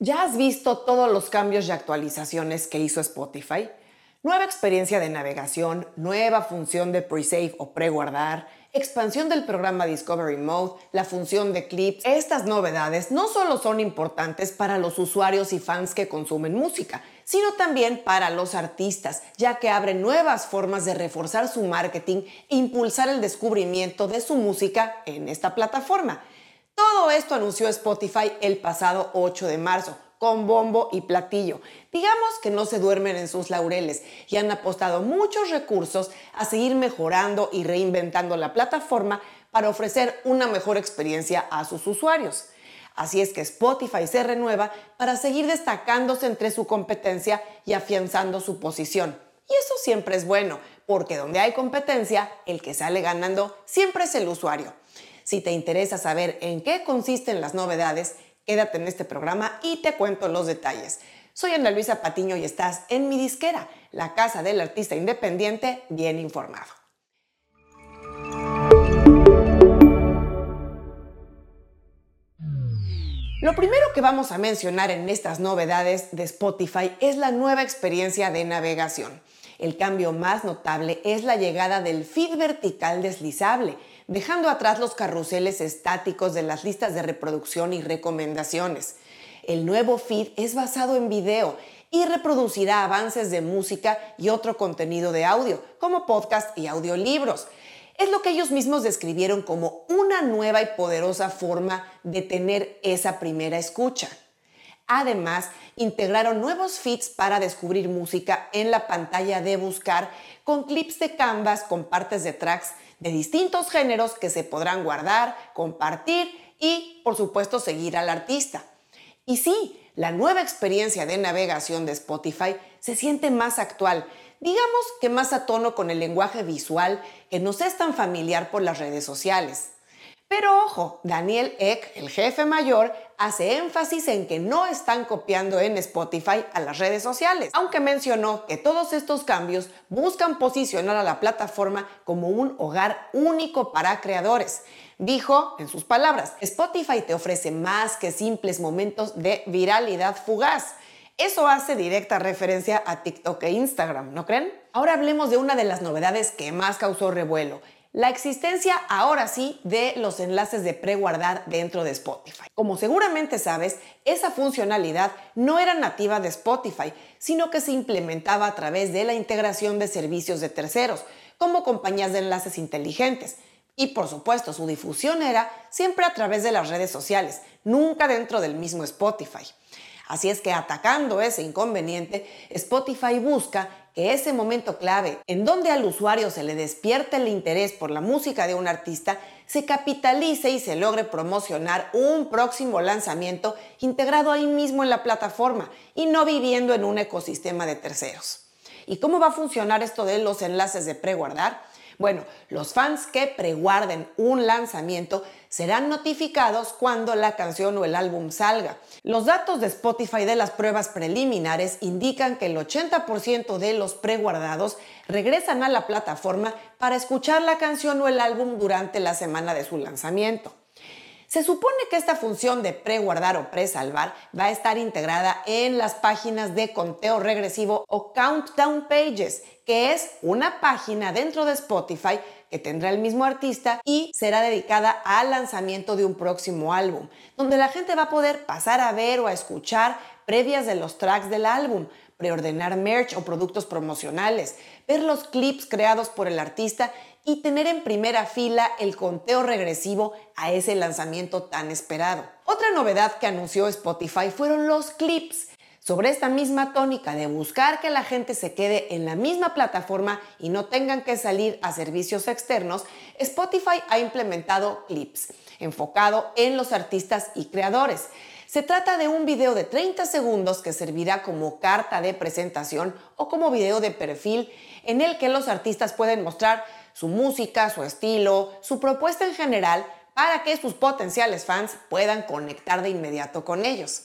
¿Ya has visto todos los cambios y actualizaciones que hizo Spotify? Nueva experiencia de navegación, nueva función de pre-save o preguardar, expansión del programa Discovery Mode, la función de clips. Estas novedades no solo son importantes para los usuarios y fans que consumen música, sino también para los artistas, ya que abren nuevas formas de reforzar su marketing e impulsar el descubrimiento de su música en esta plataforma. Todo esto anunció Spotify el pasado 8 de marzo, con bombo y platillo. Digamos que no se duermen en sus laureles y han apostado muchos recursos a seguir mejorando y reinventando la plataforma para ofrecer una mejor experiencia a sus usuarios. Así es que Spotify se renueva para seguir destacándose entre su competencia y afianzando su posición. Y eso siempre es bueno, porque donde hay competencia, el que sale ganando siempre es el usuario. Si te interesa saber en qué consisten las novedades, quédate en este programa y te cuento los detalles. Soy Ana Luisa Patiño y estás en mi disquera, la casa del artista independiente bien informado. Lo primero que vamos a mencionar en estas novedades de Spotify es la nueva experiencia de navegación. El cambio más notable es la llegada del feed vertical deslizable, dejando atrás los carruseles estáticos de las listas de reproducción y recomendaciones. El nuevo feed es basado en video y reproducirá avances de música y otro contenido de audio, como podcast y audiolibros. Es lo que ellos mismos describieron como una nueva y poderosa forma de tener esa primera escucha. Además, integraron nuevos feeds para descubrir música en la pantalla de buscar con clips de Canvas con partes de tracks de distintos géneros que se podrán guardar, compartir y, por supuesto, seguir al artista. Y sí, la nueva experiencia de navegación de Spotify se siente más actual, digamos que más a tono con el lenguaje visual que nos es tan familiar por las redes sociales. Pero ojo, Daniel Eck, el jefe mayor, hace énfasis en que no están copiando en Spotify a las redes sociales, aunque mencionó que todos estos cambios buscan posicionar a la plataforma como un hogar único para creadores. Dijo, en sus palabras, Spotify te ofrece más que simples momentos de viralidad fugaz. Eso hace directa referencia a TikTok e Instagram, ¿no creen? Ahora hablemos de una de las novedades que más causó revuelo, la existencia ahora sí de los enlaces de preguardar dentro de Spotify. Como seguramente sabes, esa funcionalidad no era nativa de Spotify, sino que se implementaba a través de la integración de servicios de terceros, como compañías de enlaces inteligentes. Y por supuesto, su difusión era siempre a través de las redes sociales, nunca dentro del mismo Spotify. Así es que atacando ese inconveniente, Spotify busca que ese momento clave en donde al usuario se le despierte el interés por la música de un artista se capitalice y se logre promocionar un próximo lanzamiento integrado ahí mismo en la plataforma y no viviendo en un ecosistema de terceros. ¿Y cómo va a funcionar esto de los enlaces de preguardar? Bueno, los fans que preguarden un lanzamiento serán notificados cuando la canción o el álbum salga. Los datos de Spotify de las pruebas preliminares indican que el 80% de los preguardados regresan a la plataforma para escuchar la canción o el álbum durante la semana de su lanzamiento. Se supone que esta función de preguardar o presalvar va a estar integrada en las páginas de conteo regresivo o countdown pages, que es una página dentro de Spotify que tendrá el mismo artista y será dedicada al lanzamiento de un próximo álbum, donde la gente va a poder pasar a ver o a escuchar previas de los tracks del álbum, preordenar merch o productos promocionales, ver los clips creados por el artista y tener en primera fila el conteo regresivo a ese lanzamiento tan esperado. Otra novedad que anunció Spotify fueron los clips. Sobre esta misma tónica de buscar que la gente se quede en la misma plataforma y no tengan que salir a servicios externos, Spotify ha implementado clips, enfocado en los artistas y creadores. Se trata de un video de 30 segundos que servirá como carta de presentación o como video de perfil en el que los artistas pueden mostrar su música, su estilo, su propuesta en general para que sus potenciales fans puedan conectar de inmediato con ellos.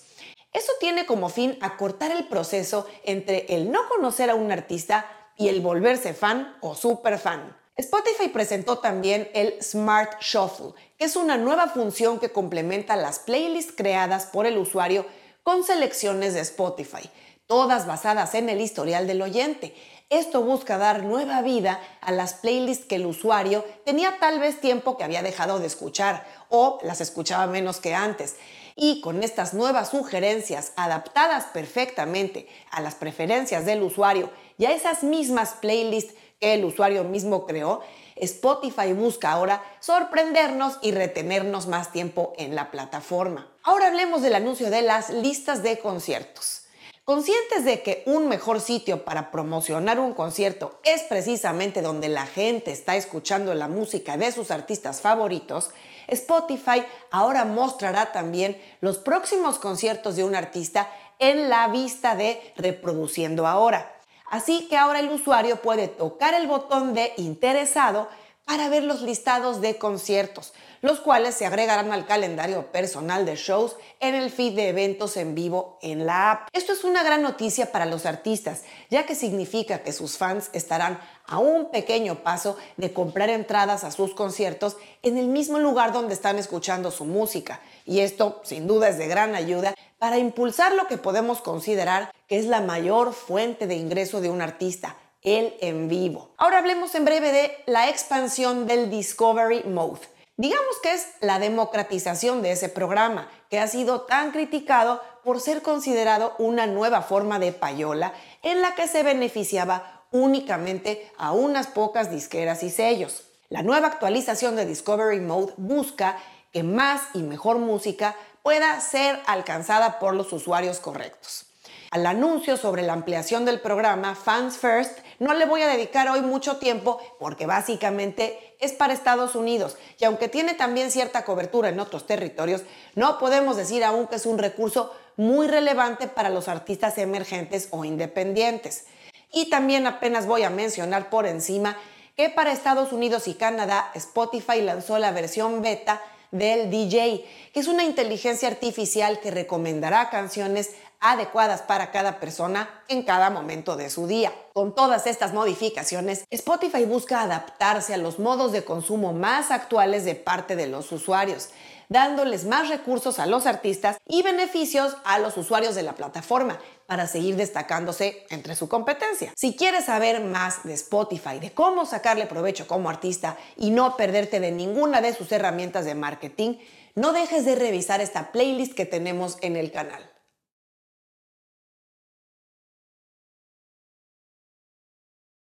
Eso tiene como fin acortar el proceso entre el no conocer a un artista y el volverse fan o super fan. Spotify presentó también el Smart Shuffle, que es una nueva función que complementa las playlists creadas por el usuario con selecciones de Spotify, todas basadas en el historial del oyente. Esto busca dar nueva vida a las playlists que el usuario tenía tal vez tiempo que había dejado de escuchar o las escuchaba menos que antes. Y con estas nuevas sugerencias adaptadas perfectamente a las preferencias del usuario y a esas mismas playlists que el usuario mismo creó, Spotify busca ahora sorprendernos y retenernos más tiempo en la plataforma. Ahora hablemos del anuncio de las listas de conciertos. Conscientes de que un mejor sitio para promocionar un concierto es precisamente donde la gente está escuchando la música de sus artistas favoritos, Spotify ahora mostrará también los próximos conciertos de un artista en la vista de reproduciendo ahora. Así que ahora el usuario puede tocar el botón de interesado para ver los listados de conciertos, los cuales se agregarán al calendario personal de shows en el feed de eventos en vivo en la app. Esto es una gran noticia para los artistas, ya que significa que sus fans estarán a un pequeño paso de comprar entradas a sus conciertos en el mismo lugar donde están escuchando su música. Y esto, sin duda, es de gran ayuda para impulsar lo que podemos considerar que es la mayor fuente de ingreso de un artista, el en vivo. Ahora hablemos en breve de la expansión del Discovery Mode. Digamos que es la democratización de ese programa, que ha sido tan criticado por ser considerado una nueva forma de payola en la que se beneficiaba únicamente a unas pocas disqueras y sellos. La nueva actualización de Discovery Mode busca que más y mejor música pueda ser alcanzada por los usuarios correctos. Al anuncio sobre la ampliación del programa Fans First no le voy a dedicar hoy mucho tiempo porque básicamente es para Estados Unidos y aunque tiene también cierta cobertura en otros territorios, no podemos decir aún que es un recurso muy relevante para los artistas emergentes o independientes. Y también apenas voy a mencionar por encima que para Estados Unidos y Canadá Spotify lanzó la versión beta del DJ, que es una inteligencia artificial que recomendará canciones adecuadas para cada persona en cada momento de su día. Con todas estas modificaciones, Spotify busca adaptarse a los modos de consumo más actuales de parte de los usuarios, dándoles más recursos a los artistas y beneficios a los usuarios de la plataforma para seguir destacándose entre su competencia. Si quieres saber más de Spotify, de cómo sacarle provecho como artista y no perderte de ninguna de sus herramientas de marketing, no dejes de revisar esta playlist que tenemos en el canal.